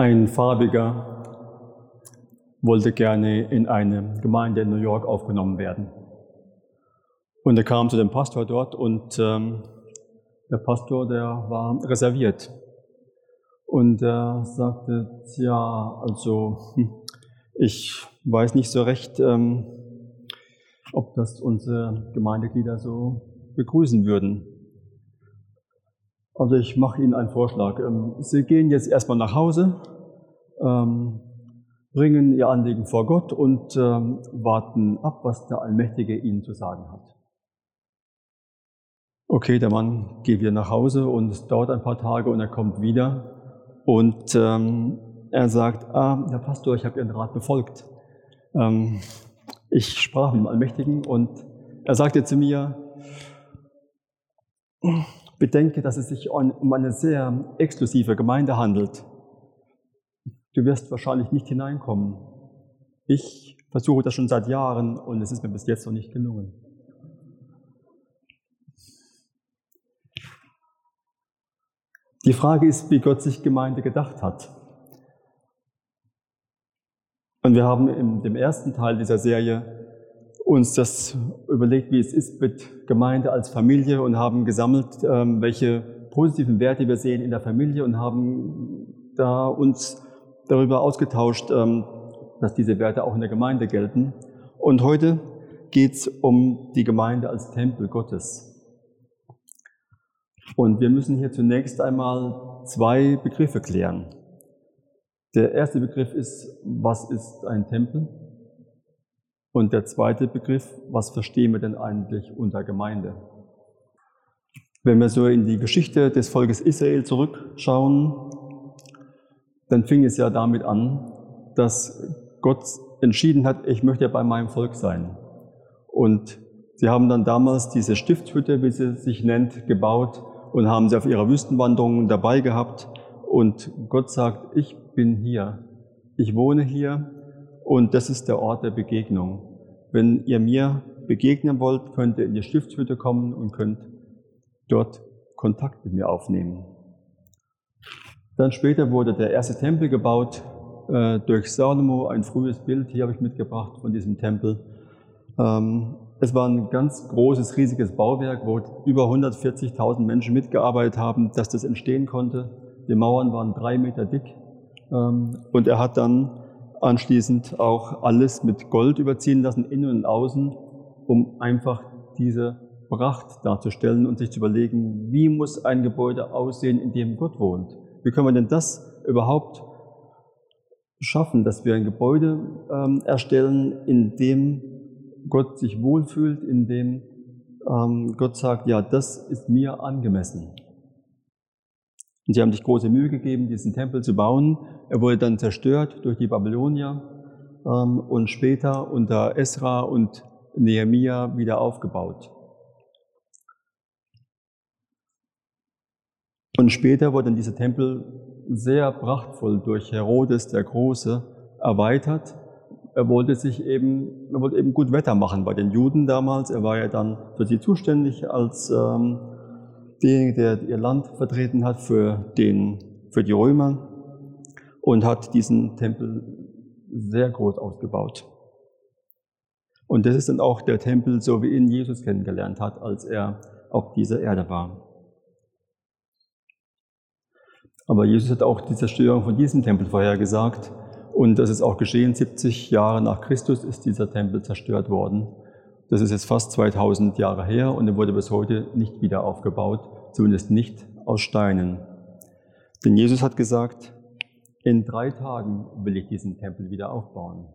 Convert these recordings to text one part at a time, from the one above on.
Ein Farbiger wollte gerne in eine Gemeinde in New York aufgenommen werden. Und er kam zu dem Pastor dort und ähm, der Pastor, der war reserviert. Und er sagte, ja, also hm, ich weiß nicht so recht, ähm, ob das unsere Gemeindeglieder so begrüßen würden. Also ich mache Ihnen einen Vorschlag. Ähm, Sie gehen jetzt erstmal nach Hause, ähm, bringen Ihr Anliegen vor Gott und ähm, warten ab, was der Allmächtige Ihnen zu sagen hat. Okay, der Mann geht wieder nach Hause und es dauert ein paar Tage und er kommt wieder und er sagt, ah, Herr Pastor, ich habe Ihren Rat befolgt. Ich sprach mit dem Allmächtigen und er sagte zu mir, bedenke, dass es sich um eine sehr exklusive Gemeinde handelt. Du wirst wahrscheinlich nicht hineinkommen. Ich versuche das schon seit Jahren und es ist mir bis jetzt noch nicht gelungen. Die Frage ist, wie Gott sich Gemeinde gedacht hat. Und wir haben in dem ersten Teil dieser Serie uns das überlegt, wie es ist mit Gemeinde als Familie und haben gesammelt, ähm, welche positiven Werte wir sehen in der Familie und haben da uns darüber ausgetauscht, ähm, dass diese Werte auch in der Gemeinde gelten. Und heute geht es um die Gemeinde als Tempel Gottes. Und wir müssen hier zunächst einmal zwei Begriffe klären. Der erste Begriff ist, was ist ein Tempel? Und der zweite Begriff, was verstehen wir denn eigentlich unter Gemeinde? Wenn wir so in die Geschichte des Volkes Israel zurückschauen, dann fing es ja damit an, dass Gott entschieden hat, ich möchte bei meinem Volk sein. Und sie haben dann damals diese Stiftshütte, wie sie sich nennt, gebaut und haben sie auf ihrer Wüstenwanderung dabei gehabt. Und Gott sagt, ich bin hier. Ich wohne hier und das ist der Ort der Begegnung. Wenn ihr mir begegnen wollt, könnt ihr in die Stiftshütte kommen und könnt dort Kontakt mit mir aufnehmen. Dann später wurde der erste Tempel gebaut äh, durch Salomo, ein frühes Bild, hier habe ich mitgebracht von diesem Tempel. Ähm, es war ein ganz großes, riesiges Bauwerk, wo über 140.000 Menschen mitgearbeitet haben, dass das entstehen konnte. Die Mauern waren drei Meter dick. Ähm, und er hat dann anschließend auch alles mit Gold überziehen lassen, innen und außen, um einfach diese Pracht darzustellen und sich zu überlegen, wie muss ein Gebäude aussehen, in dem Gott wohnt. Wie können wir denn das überhaupt schaffen, dass wir ein Gebäude ähm, erstellen, in dem Gott sich wohlfühlt, in dem ähm, Gott sagt, ja, das ist mir angemessen. Und sie haben sich große Mühe gegeben, diesen Tempel zu bauen. Er wurde dann zerstört durch die Babylonier ähm, und später unter Esra und Nehemia wieder aufgebaut. Und später wurde dann dieser Tempel sehr prachtvoll durch Herodes der Große erweitert er wollte sich eben, er wollte eben gut Wetter machen bei den Juden damals. Er war ja dann für sie zuständig als ähm, derjenige, der ihr Land vertreten hat für, den, für die Römer und hat diesen Tempel sehr groß ausgebaut. Und das ist dann auch der Tempel, so wie ihn Jesus kennengelernt hat, als er auf dieser Erde war. Aber Jesus hat auch die Zerstörung von diesem Tempel vorhergesagt. Und das ist auch geschehen, 70 Jahre nach Christus ist dieser Tempel zerstört worden. Das ist jetzt fast 2000 Jahre her und er wurde bis heute nicht wieder aufgebaut, zumindest nicht aus Steinen. Denn Jesus hat gesagt, in drei Tagen will ich diesen Tempel wieder aufbauen.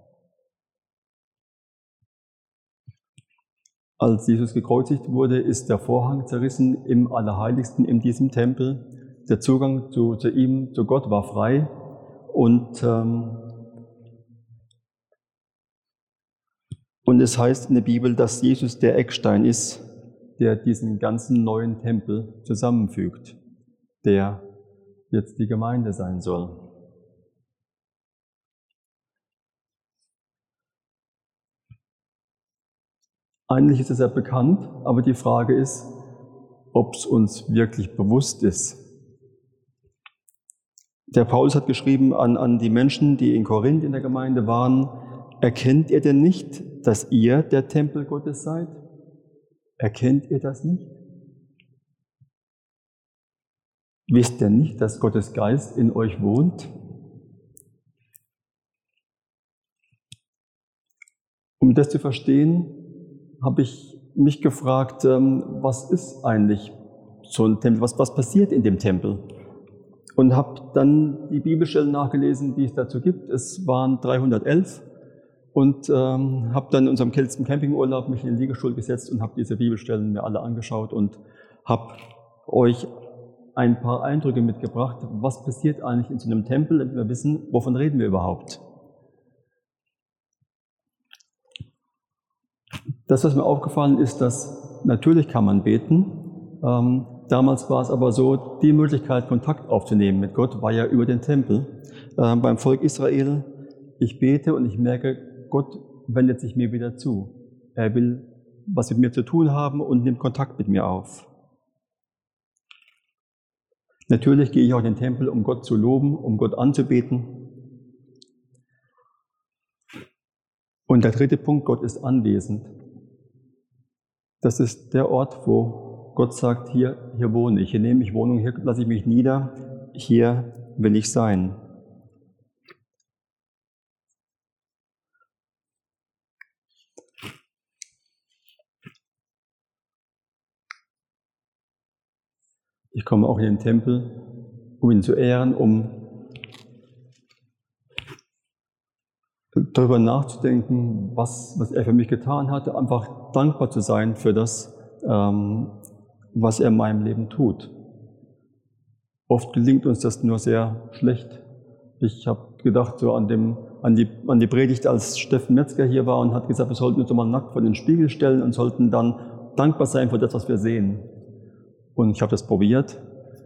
Als Jesus gekreuzigt wurde, ist der Vorhang zerrissen im Allerheiligsten in diesem Tempel. Der Zugang zu, zu ihm, zu Gott war frei und ähm, Und es heißt in der Bibel, dass Jesus der Eckstein ist, der diesen ganzen neuen Tempel zusammenfügt, der jetzt die Gemeinde sein soll. Eigentlich ist es ja bekannt, aber die Frage ist, ob es uns wirklich bewusst ist. der Paulus hat geschrieben an, an die Menschen, die in Korinth in der Gemeinde waren, erkennt ihr denn nicht, dass ihr der Tempel Gottes seid? Erkennt ihr das nicht? Wisst ihr nicht, dass Gottes Geist in euch wohnt? Um das zu verstehen, habe ich mich gefragt, ähm, was ist eigentlich so ein Tempel? Was, was passiert in dem Tempel? Und habe dann die Bibelstellen nachgelesen, die es dazu gibt. Es waren 311 und ähm, habe dann in unserem kältesten Campingurlaub mich in den Liegestuhl gesetzt und habe diese Bibelstellen mir alle angeschaut und habe euch ein paar Eindrücke mitgebracht, was passiert eigentlich in so einem Tempel, damit wir wissen, wovon reden wir überhaupt. Das, was mir aufgefallen ist, dass natürlich kann man beten. Ähm, damals war es aber so, die Möglichkeit, Kontakt aufzunehmen mit Gott, war ja über den Tempel. Ähm, beim Volk Israel, ich bete und ich merke, Gott wendet sich mir wieder zu. Er will was mit mir zu tun haben und nimmt Kontakt mit mir auf. Natürlich gehe ich auch in den Tempel, um Gott zu loben, um Gott anzubeten. Und der dritte Punkt, Gott ist anwesend. Das ist der Ort, wo Gott sagt, hier, hier wohne ich, hier nehme ich Wohnung, hier lasse ich mich nieder, hier will ich sein. Ich komme auch in den Tempel, um ihn zu ehren, um darüber nachzudenken, was, was er für mich getan hatte, einfach dankbar zu sein für das, ähm, was er in meinem Leben tut. Oft gelingt uns das nur sehr schlecht. Ich habe gedacht so an, dem, an, die, an die Predigt, als Steffen Metzger hier war und hat gesagt, wir sollten uns mal nackt vor den Spiegel stellen und sollten dann dankbar sein für das, was wir sehen. Und ich habe das probiert.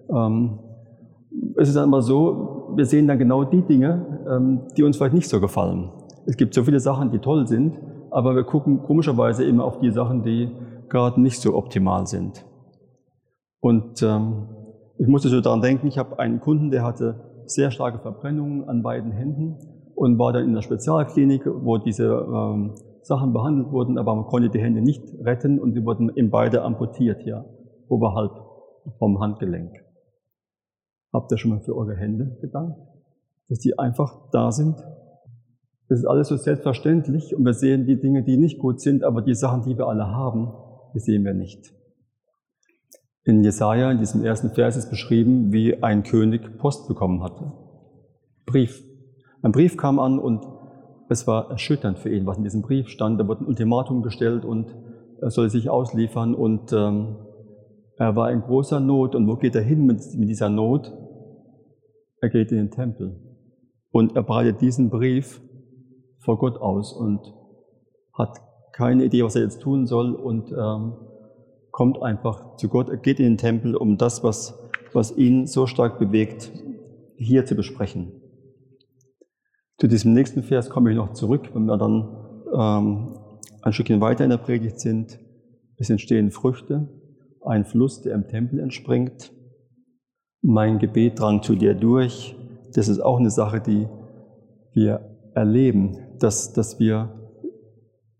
Ähm, es ist dann immer so, wir sehen dann genau die Dinge, ähm, die uns vielleicht nicht so gefallen. Es gibt so viele Sachen, die toll sind, aber wir gucken komischerweise immer auf die Sachen, die gerade nicht so optimal sind. Und ähm, ich musste so daran denken, ich habe einen Kunden, der hatte sehr starke Verbrennungen an beiden Händen und war dann in der Spezialklinik, wo diese ähm, Sachen behandelt wurden, aber man konnte die Hände nicht retten und sie wurden eben beide amputiert hier oberhalb vom Handgelenk. Habt ihr schon mal für eure Hände gedankt? Dass die einfach da sind? Das ist alles so selbstverständlich und wir sehen die Dinge, die nicht gut sind, aber die Sachen, die wir alle haben, die sehen wir nicht. In Jesaja, in diesem ersten Vers ist beschrieben, wie ein König Post bekommen hatte. Brief. Ein Brief kam an und es war erschütternd für ihn, was in diesem Brief stand. Da wurde ein Ultimatum gestellt und er soll sich ausliefern und ähm, er war in großer Not. Und wo geht er hin mit, mit dieser Not? Er geht in den Tempel. Und er breitet diesen Brief vor Gott aus und hat keine Idee, was er jetzt tun soll und ähm, kommt einfach zu Gott. Er geht in den Tempel, um das, was, was ihn so stark bewegt, hier zu besprechen. Zu diesem nächsten Vers komme ich noch zurück, wenn wir dann ähm, ein Stückchen weiter in der Predigt sind. Es entstehen Früchte ein Fluss, der im Tempel entspringt. Mein Gebet drang zu dir durch. Das ist auch eine Sache, die wir erleben, dass, dass wir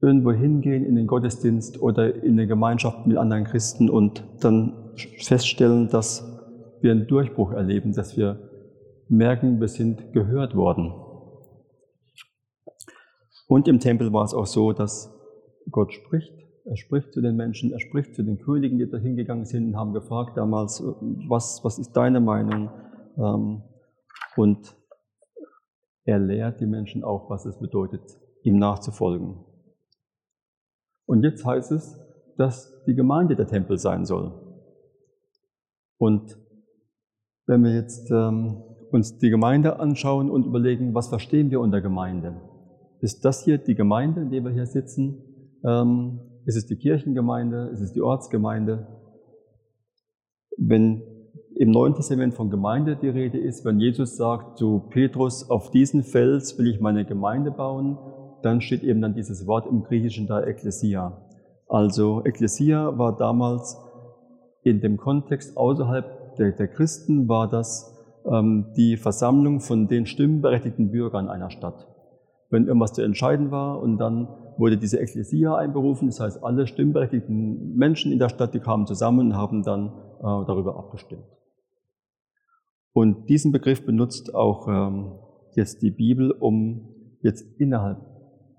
irgendwo hingehen in den Gottesdienst oder in eine Gemeinschaft mit anderen Christen und dann feststellen, dass wir einen Durchbruch erleben, dass wir merken, wir sind gehört worden. Und im Tempel war es auch so, dass Gott spricht er spricht zu den Menschen, er spricht zu den Königen, die da hingegangen sind und haben gefragt damals, was, was ist deine Meinung? Ähm, und er lehrt die Menschen auch, was es bedeutet, ihm nachzufolgen. Und jetzt heißt es, dass die Gemeinde der Tempel sein soll. Und wenn wir jetzt ähm, uns die Gemeinde anschauen und überlegen, was verstehen wir unter Gemeinde? Ist das hier die Gemeinde, in der wir hier sitzen? Ähm, ist es die Kirchengemeinde? Ist es die Ortsgemeinde? Wenn im Neuen Testament von Gemeinde die Rede ist, wenn Jesus sagt zu Petrus, auf diesen Fels will ich meine Gemeinde bauen, dann steht eben dann dieses Wort im Griechischen da Ekklesia. Also Ekklesia war damals in dem Kontext außerhalb der, der Christen, war das ähm, die Versammlung von den stimmberechtigten Bürgern einer Stadt. Wenn irgendwas zu entscheiden war und dann wurde diese Ekklesia einberufen, das heißt alle stimmberechtigten Menschen in der Stadt, die kamen zusammen und haben dann äh, darüber abgestimmt. Und diesen Begriff benutzt auch ähm, jetzt die Bibel, um jetzt innerhalb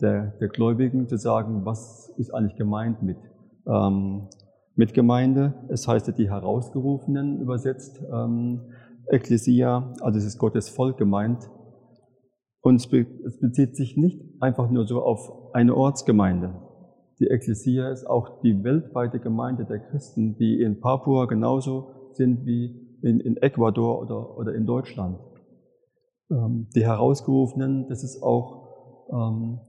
der, der Gläubigen zu sagen, was ist eigentlich gemeint mit, ähm, mit Gemeinde. Es heißt ja die Herausgerufenen übersetzt, ähm, Ekklesia, also es ist Gottes Volk gemeint. Und es, be es bezieht sich nicht einfach nur so auf eine Ortsgemeinde. Die Ekklesia ist auch die weltweite Gemeinde der Christen, die in Papua genauso sind wie in, in Ecuador oder, oder in Deutschland. Ähm, die Herausgerufenen, das ist auch ähm,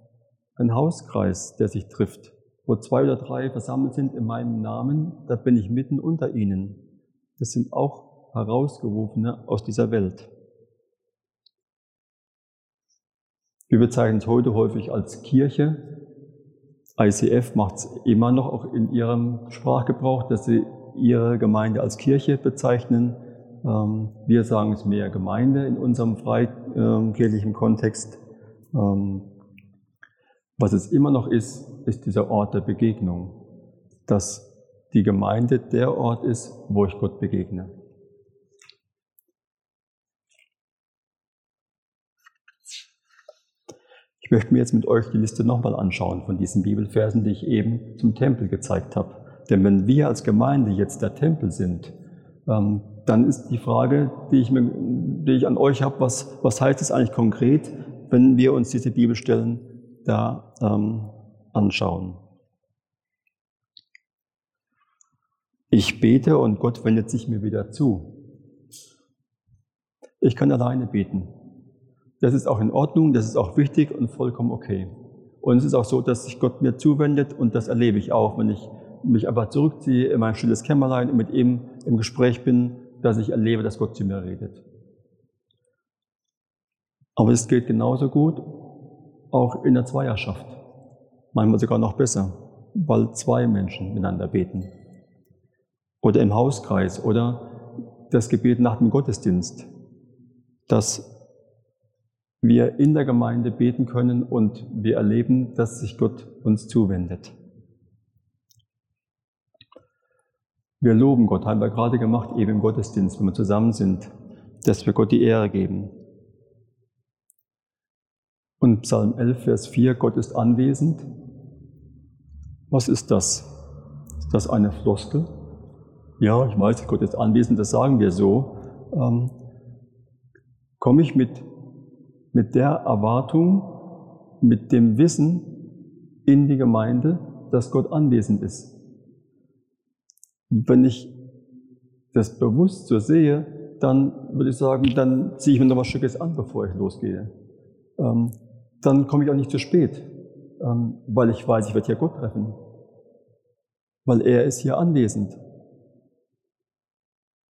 ein Hauskreis, der sich trifft. Wo zwei oder drei versammelt sind in meinem Namen, da bin ich mitten unter ihnen. Das sind auch Herausgerufene aus dieser Welt. Wir bezeichnen es heute häufig als Kirche. ICF macht es immer noch auch in ihrem Sprachgebrauch, dass sie ihre Gemeinde als Kirche bezeichnen. Ähm, wir sagen es mehr Gemeinde in unserem freikirchlichen Kontext. Ähm, was es immer noch ist, ist dieser Ort der Begegnung, dass die Gemeinde der Ort ist, wo ich Gott begegne. Ich möchte mir jetzt mit euch die Liste nochmal anschauen von diesen Bibelversen, die ich eben zum Tempel gezeigt habe. Denn wenn wir als Gemeinde jetzt der Tempel sind, ähm, dann ist die Frage, die ich, mir, die ich an euch habe, was, was heißt es eigentlich konkret, wenn wir uns diese Bibelstellen da ähm, anschauen. Ich bete und Gott wendet sich mir wieder zu. Ich kann alleine beten. Das ist auch in Ordnung, das ist auch wichtig und vollkommen okay. Und es ist auch so, dass sich Gott mir zuwendet und das erlebe ich auch, wenn ich mich einfach zurückziehe in mein stilles Kämmerlein und mit ihm im Gespräch bin, dass ich erlebe, dass Gott zu mir redet. Aber es geht genauso gut auch in der Zweierschaft. Manchmal sogar noch besser, weil zwei Menschen miteinander beten. Oder im Hauskreis oder das Gebet nach dem Gottesdienst, dass wir in der Gemeinde beten können und wir erleben, dass sich Gott uns zuwendet. Wir loben Gott, haben wir gerade gemacht, eben im Gottesdienst, wenn wir zusammen sind, dass wir Gott die Ehre geben. Und Psalm 11, Vers 4, Gott ist anwesend. Was ist das? Ist das eine Floskel? Ja, ich weiß, Gott ist anwesend, das sagen wir so. Ähm, komme ich mit, mit der Erwartung, mit dem Wissen in die Gemeinde, dass Gott anwesend ist? Wenn ich das bewusst so sehe, dann würde ich sagen, dann ziehe ich mir noch was Stückes an, bevor ich losgehe. Ähm, dann komme ich auch nicht zu spät, ähm, weil ich weiß, ich werde hier Gott treffen. Weil er ist hier anwesend.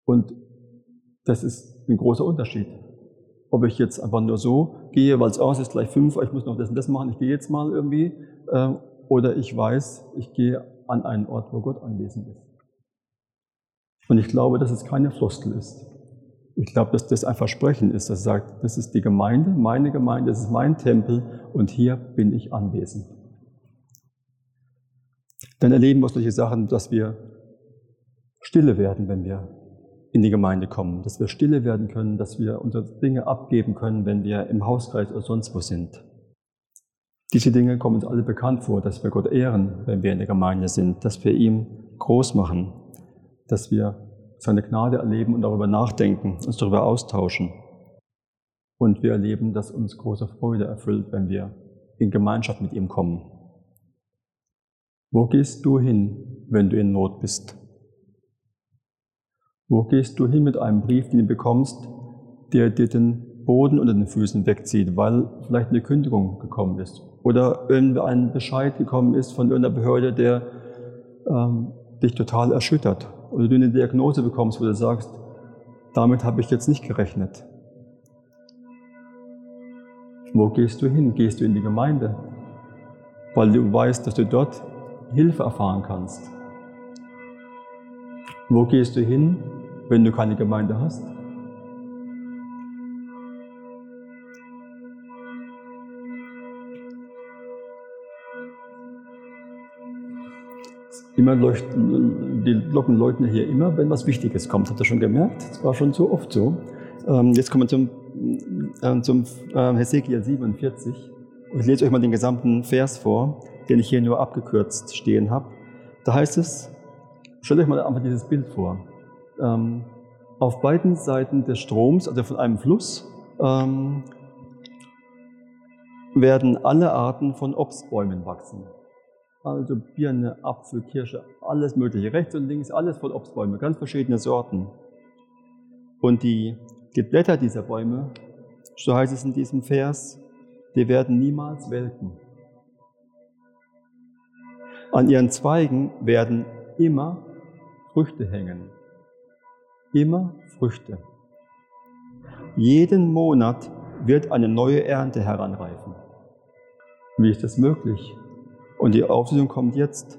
Und das ist ein großer Unterschied. Ob ich jetzt einfach nur so gehe, weil es aus ist gleich fünf, ich muss noch das und das machen, ich gehe jetzt mal irgendwie, äh, oder ich weiß, ich gehe an einen Ort, wo Gott anwesend ist. Und ich glaube, dass es keine Floskel ist. Ich glaube, dass das ein Versprechen ist, das sagt, das ist die Gemeinde, meine Gemeinde, das ist mein Tempel und hier bin ich anwesend. Dann erleben wir solche Sachen, dass wir stille werden, wenn wir in die Gemeinde kommen, dass wir stille werden können, dass wir unsere Dinge abgeben können, wenn wir im Hauskreis oder sonst wo sind. Diese Dinge kommen uns alle bekannt vor, dass wir Gott ehren, wenn wir in der Gemeinde sind, dass wir ihm groß machen dass wir seine Gnade erleben und darüber nachdenken, uns darüber austauschen. Und wir erleben, dass uns große Freude erfüllt, wenn wir in Gemeinschaft mit ihm kommen. Wo gehst du hin, wenn du in Not bist? Wo gehst du hin mit einem Brief, den du bekommst, der dir den Boden unter den Füßen wegzieht, weil vielleicht eine Kündigung gekommen ist oder irgendein Bescheid gekommen ist von irgendeiner Behörde, der ähm, dich total erschüttert oder du eine Diagnose bekommst, wo du sagst, damit habe ich jetzt nicht gerechnet. Wo gehst du hin? Gehst du in die Gemeinde? Weil du weißt, dass du dort Hilfe erfahren kannst. Wo gehst du hin, wenn du keine Gemeinde hast? Immer leuchten, die Glocken läuten hier immer, wenn was Wichtiges kommt. Habt ihr schon gemerkt? Das war schon so oft so. Ähm, jetzt kommen wir zum, äh, zum äh, Hesekiel 47. Ich lese euch mal den gesamten Vers vor, den ich hier nur abgekürzt stehen habe. Da heißt es, stellt euch mal einfach dieses Bild vor. Ähm, auf beiden Seiten des Stroms, also von einem Fluss, ähm, werden alle Arten von Obstbäumen wachsen. Also Birne, Apfel, Kirsche, alles Mögliche. Rechts und links, alles voll Obstbäume, ganz verschiedene Sorten. Und die, die Blätter dieser Bäume, so heißt es in diesem Vers, die werden niemals welken. An ihren Zweigen werden immer Früchte hängen. Immer Früchte. Jeden Monat wird eine neue Ernte heranreifen. Wie ist das möglich? Und die Auflösung kommt jetzt.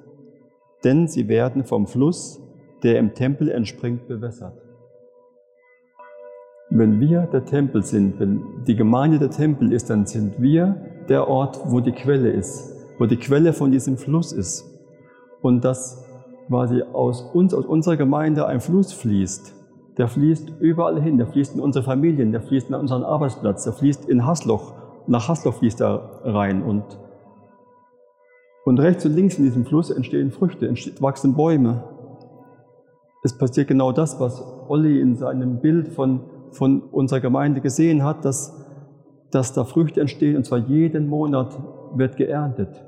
Denn sie werden vom Fluss, der im Tempel entspringt, bewässert. Wenn wir der Tempel sind, wenn die Gemeinde der Tempel ist, dann sind wir der Ort, wo die Quelle ist, wo die Quelle von diesem Fluss ist. Und dass quasi aus uns, aus unserer Gemeinde ein Fluss fließt, der fließt überall hin, der fließt in unsere Familien, der fließt in unseren Arbeitsplatz, der fließt in Hasloch, nach Hasloch fließt er rein und, und rechts und links in diesem Fluss entstehen Früchte, entstehen, wachsen Bäume. Es passiert genau das, was Olli in seinem Bild von, von unserer Gemeinde gesehen hat, dass, dass da Früchte entstehen und zwar jeden Monat wird geerntet.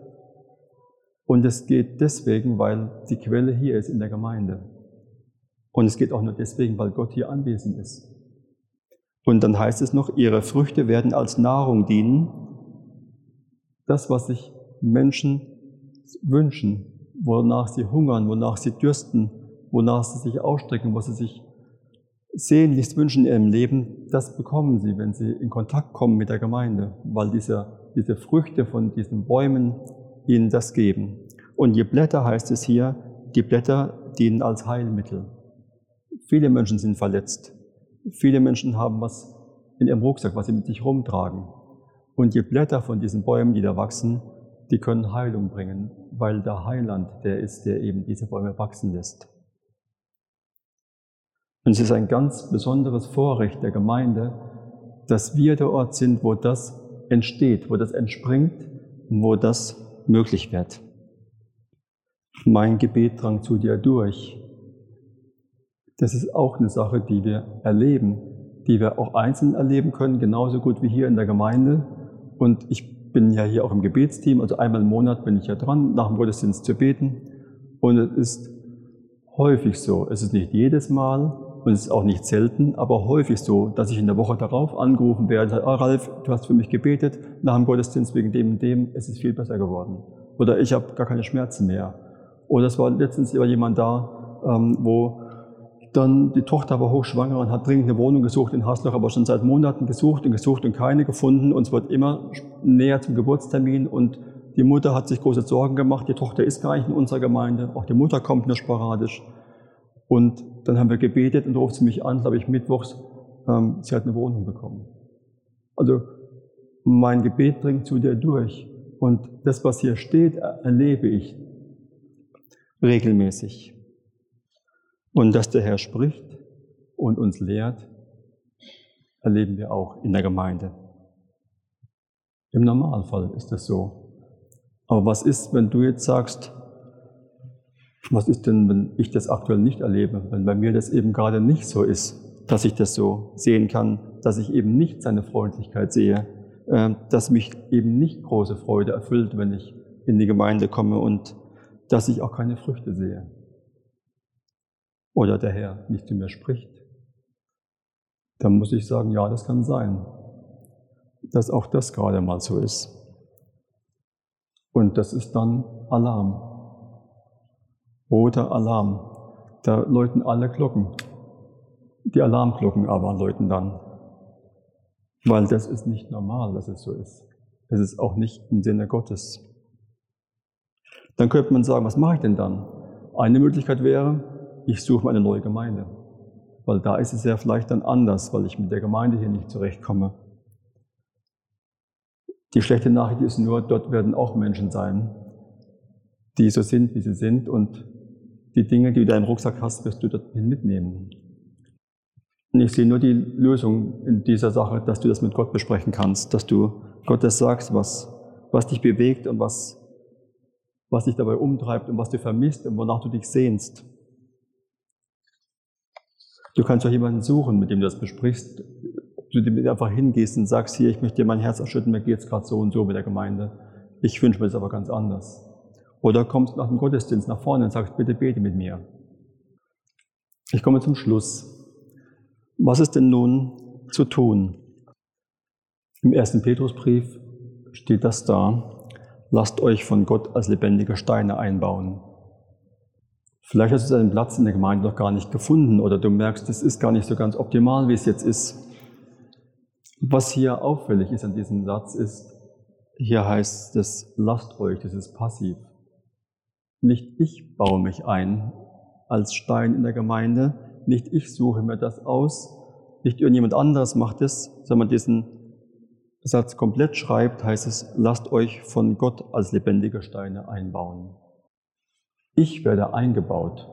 Und es geht deswegen, weil die Quelle hier ist in der Gemeinde. Und es geht auch nur deswegen, weil Gott hier anwesend ist. Und dann heißt es noch, ihre Früchte werden als Nahrung dienen. Das, was sich Menschen wünschen, wonach sie hungern, wonach sie dürsten, wonach sie sich ausstrecken, was sie sich sehnlichst wünschen in ihrem Leben, das bekommen sie, wenn sie in Kontakt kommen mit der Gemeinde, weil diese, diese Früchte von diesen Bäumen ihnen das geben. Und die Blätter heißt es hier, die Blätter dienen als Heilmittel. Viele Menschen sind verletzt. Viele Menschen haben was in ihrem Rucksack, was sie mit sich rumtragen. Und die Blätter von diesen Bäumen, die da wachsen, die können Heilung bringen, weil der Heiland der ist, der eben diese Bäume wachsen lässt. Und es ist ein ganz besonderes Vorrecht der Gemeinde, dass wir der Ort sind, wo das entsteht, wo das entspringt und wo das möglich wird. Mein Gebet drang zu dir durch, das ist auch eine Sache, die wir erleben, die wir auch einzeln erleben können, genauso gut wie hier in der Gemeinde. Und ich bin ja hier auch im Gebetsteam, also einmal im Monat bin ich ja dran, nach dem Gottesdienst zu beten. Und es ist häufig so, es ist nicht jedes Mal und es ist auch nicht selten, aber häufig so, dass ich in der Woche darauf angerufen werde und sage, ah, Ralf, du hast für mich gebetet, nach dem Gottesdienst wegen dem und dem, es ist viel besser geworden. Oder ich habe gar keine Schmerzen mehr. Oder es war letztens jemand da, ähm, wo dann die Tochter war hochschwanger und hat dringend eine Wohnung gesucht in Hasloch, aber schon seit Monaten gesucht und gesucht und keine gefunden. Und es wird immer näher zum Geburtstermin und die Mutter hat sich große Sorgen gemacht. Die Tochter ist gar nicht in unserer Gemeinde. Auch die Mutter kommt nur sporadisch. Und dann haben wir gebetet und ruft sie mich an, glaube ich, mittwochs. Ähm, sie hat eine Wohnung bekommen. Also mein Gebet dringt zu dir durch. Und das, was hier steht, erlebe ich regelmäßig. Und dass der Herr spricht und uns lehrt, erleben wir auch in der Gemeinde. Im Normalfall ist das so. Aber was ist, wenn du jetzt sagst, was ist denn, wenn ich das aktuell nicht erlebe, wenn bei mir das eben gerade nicht so ist, dass ich das so sehen kann, dass ich eben nicht seine Freundlichkeit sehe, äh, dass mich eben nicht große Freude erfüllt, wenn ich in die Gemeinde komme und dass ich auch keine Früchte sehe oder der Herr nicht zu mir spricht, dann muss ich sagen, ja, das kann sein, dass auch das gerade mal so ist. Und das ist dann Alarm. Roter Alarm. Da läuten alle Glocken. Die Alarmglocken aber läuten dann. Weil das ist nicht normal, dass es so ist. Es ist auch nicht im Sinne Gottes. Dann könnte man sagen, was mache ich denn dann? Eine Möglichkeit wäre, ich suche mir eine neue Gemeinde. Weil da ist es ja vielleicht dann anders, weil ich mit der Gemeinde hier nicht zurechtkomme. Die schlechte Nachricht ist nur, dort werden auch Menschen sein, die so sind, wie sie sind und die Dinge, die du in deinem Rucksack hast, wirst du dorthin mitnehmen. Und ich sehe nur die Lösung in dieser Sache, dass du das mit Gott besprechen kannst, dass du Gott das sagst, was, was dich bewegt und was, was dich dabei umtreibt und was du vermisst und wonach du dich sehnst. Du kannst auch jemanden suchen, mit dem du das besprichst. Du dir einfach hingehst und sagst, hier, ich möchte dir mein Herz erschütten, mir geht es gerade so und so mit der Gemeinde. Ich wünsche mir das aber ganz anders. Oder kommst nach dem Gottesdienst nach vorne und sagst, bitte bete mit mir. Ich komme zum Schluss. Was ist denn nun zu tun? Im ersten Petrusbrief steht das da. Lasst euch von Gott als lebendige Steine einbauen. Vielleicht hast du deinen Platz in der Gemeinde noch gar nicht gefunden oder du merkst, es ist gar nicht so ganz optimal, wie es jetzt ist. Was hier auffällig ist an diesem Satz ist, hier heißt es, lasst euch, das ist passiv. Nicht ich baue mich ein als Stein in der Gemeinde, nicht ich suche mir das aus, nicht irgendjemand anderes macht es, sondern diesen Satz komplett schreibt, heißt es, lasst euch von Gott als lebendige Steine einbauen. Ich werde eingebaut.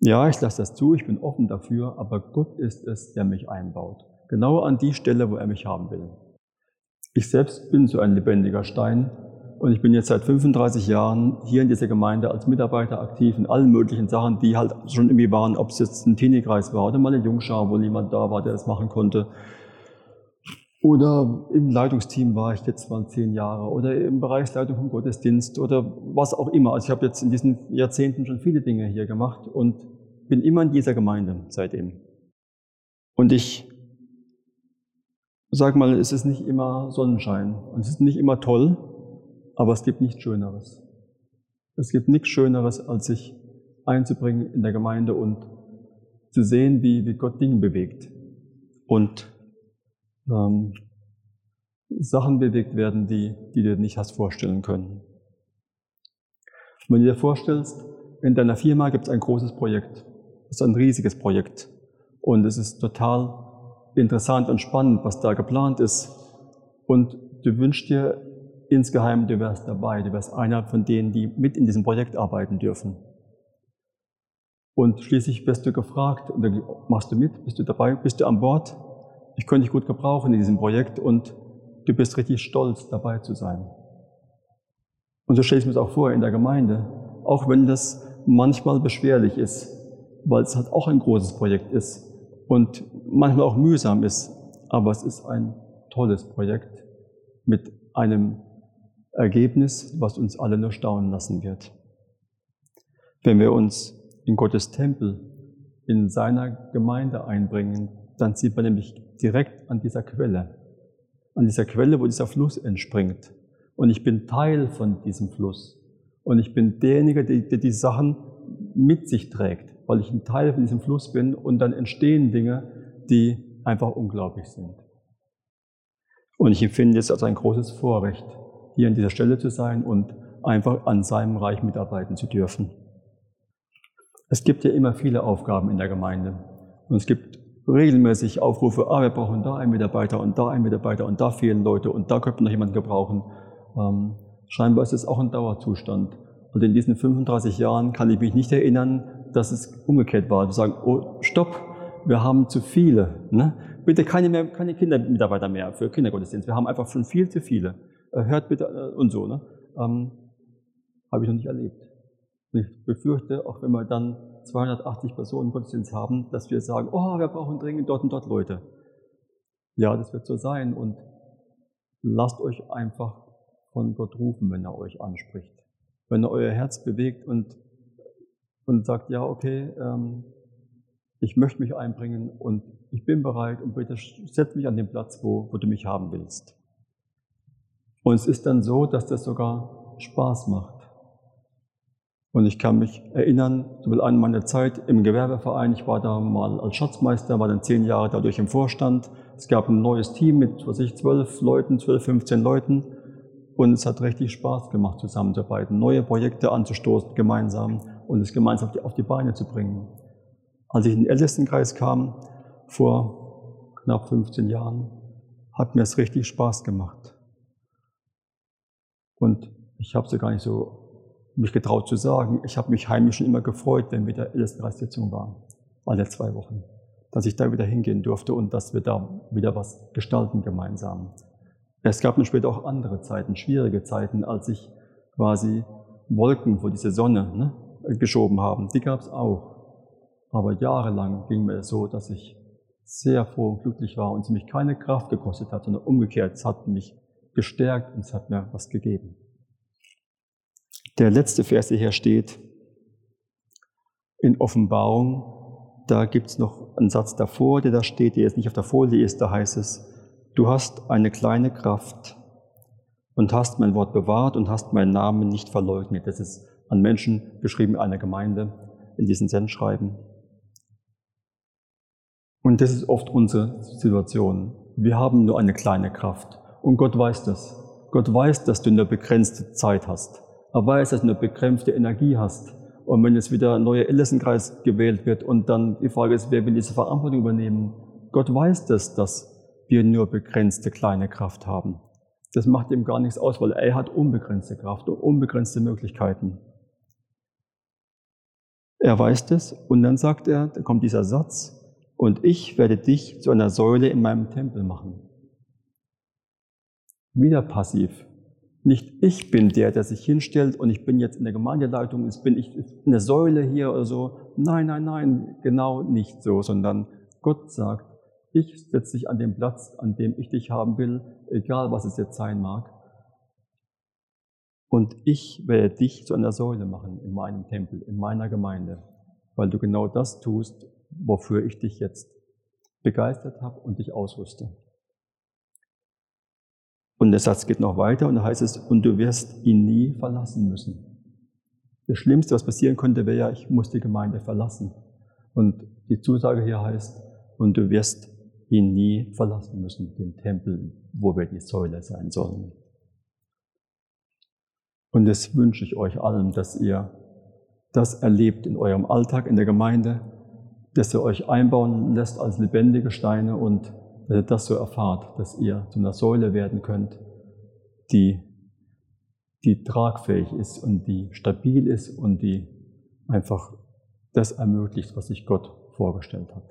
Ja, ich lasse das zu, ich bin offen dafür, aber Gott ist es, der mich einbaut. Genau an die Stelle, wo er mich haben will. Ich selbst bin so ein lebendiger Stein und ich bin jetzt seit 35 Jahren hier in dieser Gemeinde als Mitarbeiter aktiv in allen möglichen Sachen, die halt schon irgendwie waren, ob es jetzt ein Teenie-Kreis war oder mal eine Jungschar, wo niemand da war, der das machen konnte. Oder im Leitungsteam war ich jetzt mal zehn Jahre oder im Bereichsleitung vom Gottesdienst oder was auch immer. Also ich habe jetzt in diesen Jahrzehnten schon viele Dinge hier gemacht und bin immer in dieser Gemeinde seitdem. Und ich sag mal, es ist nicht immer Sonnenschein und es ist nicht immer toll, aber es gibt nichts Schöneres. Es gibt nichts Schöneres, als sich einzubringen in der Gemeinde und zu sehen, wie, wie Gott Dinge bewegt und ähm, Sachen bewegt werden, die, die du dir nicht hast vorstellen können. Wenn du dir vorstellst, in deiner Firma gibt es ein großes Projekt. Es ist ein riesiges Projekt. Und es ist total interessant und spannend, was da geplant ist. Und du wünschst dir insgeheim, du wärst dabei, du wärst einer von denen, die mit in diesem Projekt arbeiten dürfen. Und schließlich wirst du gefragt, machst du mit, bist du dabei, bist du an Bord. Ich könnte dich gut gebrauchen in diesem Projekt und du bist richtig stolz, dabei zu sein. Und so stelle ich mir das auch vor in der Gemeinde, auch wenn das manchmal beschwerlich ist, weil es halt auch ein großes Projekt ist und manchmal auch mühsam ist, aber es ist ein tolles Projekt mit einem Ergebnis, was uns alle nur staunen lassen wird. Wenn wir uns in Gottes Tempel, in seiner Gemeinde einbringen, dann sieht man nämlich direkt an dieser Quelle, an dieser Quelle, wo dieser Fluss entspringt. Und ich bin Teil von diesem Fluss. Und ich bin derjenige, der, der die Sachen mit sich trägt, weil ich ein Teil von diesem Fluss bin und dann entstehen Dinge, die einfach unglaublich sind. Und ich empfinde es als ein großes Vorrecht, hier an dieser Stelle zu sein und einfach an seinem Reich mitarbeiten zu dürfen. Es gibt ja immer viele Aufgaben in der Gemeinde. Und es gibt regelmäßig Aufrufe, ah, wir brauchen da einen Mitarbeiter und da einen Mitarbeiter und da fehlen Leute und da könnte noch jemand gebrauchen. Ähm, scheinbar ist es auch ein Dauerzustand. Und in diesen 35 Jahren kann ich mich nicht erinnern, dass es umgekehrt war. Wir sagen, oh, stopp, wir haben zu viele. Ne? Bitte keine, mehr, keine Kindermitarbeiter mehr für Kindergottesdienst. Wir haben einfach schon viel zu viele äh, hört bitte äh, und so. Ne? Ähm, Habe ich noch nicht erlebt. Ich befürchte, auch wenn wir dann 280 Personen Gottesdienst haben, dass wir sagen, oh, wir brauchen dringend dort und dort Leute. Ja, das wird so sein und lasst euch einfach von Gott rufen, wenn er euch anspricht. Wenn er euer Herz bewegt und, und sagt, ja, okay, ähm, ich möchte mich einbringen und ich bin bereit und bitte setz mich an den Platz, wo, wo du mich haben willst. Und es ist dann so, dass das sogar Spaß macht. Und ich kann mich erinnern, so an meine Zeit im Gewerbeverein. Ich war da mal als Schatzmeister, war dann zehn Jahre dadurch im Vorstand. Es gab ein neues Team mit, was ich, zwölf Leuten, zwölf, 15 Leuten. Und es hat richtig Spaß gemacht, zusammenzuarbeiten, neue Projekte anzustoßen gemeinsam und es gemeinsam auf die Beine zu bringen. Als ich in den Ältestenkreis kam, vor knapp 15 Jahren, hat mir es richtig Spaß gemacht. Und ich habe sie gar nicht so mich getraut zu sagen, ich habe mich heimlich schon immer gefreut, wenn wieder Ältestenkreissitzung war, alle zwei Wochen, dass ich da wieder hingehen durfte und dass wir da wieder was gestalten gemeinsam. Es gab mir später auch andere Zeiten, schwierige Zeiten, als ich quasi Wolken vor diese Sonne ne, geschoben haben. Die gab es auch. Aber jahrelang ging mir es so, dass ich sehr froh und glücklich war und es mich keine Kraft gekostet hat, sondern umgekehrt, es hat mich gestärkt und es hat mir was gegeben. Der letzte Vers, der hier steht, in Offenbarung, da gibt es noch einen Satz davor, der da steht, der jetzt nicht auf der Folie ist, da heißt es, du hast eine kleine Kraft und hast mein Wort bewahrt und hast meinen Namen nicht verleugnet. Das ist an Menschen geschrieben in einer Gemeinde in diesen Sendschreiben. Und das ist oft unsere Situation. Wir haben nur eine kleine Kraft. Und Gott weiß das. Gott weiß, dass du eine begrenzte Zeit hast. Er weiß, dass du eine begrenzte Energie hast. Und wenn jetzt wieder ein neuer Ellissenkreis gewählt wird und dann die Frage ist, wer will diese Verantwortung übernehmen? Gott weiß das, dass wir nur begrenzte kleine Kraft haben. Das macht ihm gar nichts aus, weil er hat unbegrenzte Kraft und unbegrenzte Möglichkeiten. Er weiß das und dann sagt er, da kommt dieser Satz, und ich werde dich zu einer Säule in meinem Tempel machen. Wieder passiv. Nicht ich bin der, der sich hinstellt und ich bin jetzt in der Gemeindeleitung, jetzt bin ich eine Säule hier oder so. Nein, nein, nein, genau nicht so, sondern Gott sagt, ich setze dich an den Platz, an dem ich dich haben will, egal was es jetzt sein mag. Und ich werde dich zu einer Säule machen in meinem Tempel, in meiner Gemeinde, weil du genau das tust, wofür ich dich jetzt begeistert habe und dich ausrüste. Und der Satz geht noch weiter und da heißt es, und du wirst ihn nie verlassen müssen. Das Schlimmste, was passieren könnte, wäre ja, ich muss die Gemeinde verlassen. Und die Zusage hier heißt, und du wirst ihn nie verlassen müssen, den Tempel, wo wir die Säule sein sollen. Und das wünsche ich euch allen, dass ihr das erlebt in eurem Alltag, in der Gemeinde, dass ihr euch einbauen lässt als lebendige Steine und dass ihr das so erfahrt, dass ihr zu einer Säule werden könnt, die, die tragfähig ist und die stabil ist und die einfach das ermöglicht, was sich Gott vorgestellt hat.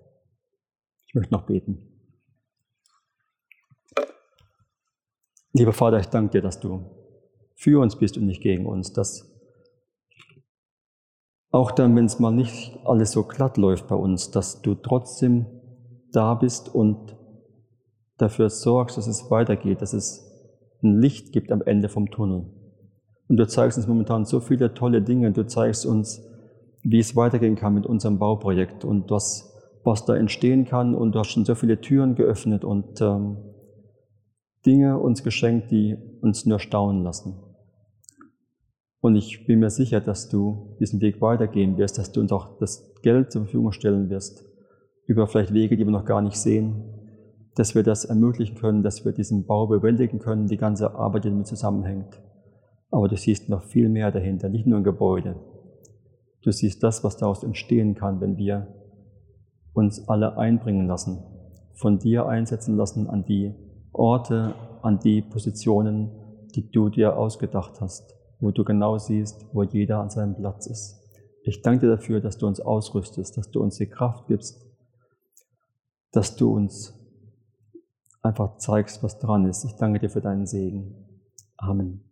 Ich möchte noch beten. Lieber Vater, ich danke dir, dass du für uns bist und nicht gegen uns, dass auch dann, wenn es mal nicht alles so glatt läuft bei uns, dass du trotzdem da bist und dafür sorgst, dass es weitergeht, dass es ein Licht gibt am Ende vom Tunnel. Und du zeigst uns momentan so viele tolle Dinge. Du zeigst uns, wie es weitergehen kann mit unserem Bauprojekt und was, was da entstehen kann. Und du hast schon so viele Türen geöffnet und ähm, Dinge uns geschenkt, die uns nur staunen lassen. Und ich bin mir sicher, dass du diesen Weg weitergehen wirst, dass du uns auch das Geld zur Verfügung stellen wirst, über vielleicht Wege, die wir noch gar nicht sehen, dass wir das ermöglichen können, dass wir diesen Bau bewältigen können, die ganze Arbeit, die damit zusammenhängt. Aber du siehst noch viel mehr dahinter, nicht nur ein Gebäude. Du siehst das, was daraus entstehen kann, wenn wir uns alle einbringen lassen, von dir einsetzen lassen an die Orte, an die Positionen, die du dir ausgedacht hast wo du genau siehst, wo jeder an seinem Platz ist. Ich danke dir dafür, dass du uns ausrüstest, dass du uns die Kraft gibst, dass du uns einfach zeigst, was dran ist. Ich danke dir für deinen Segen. Amen.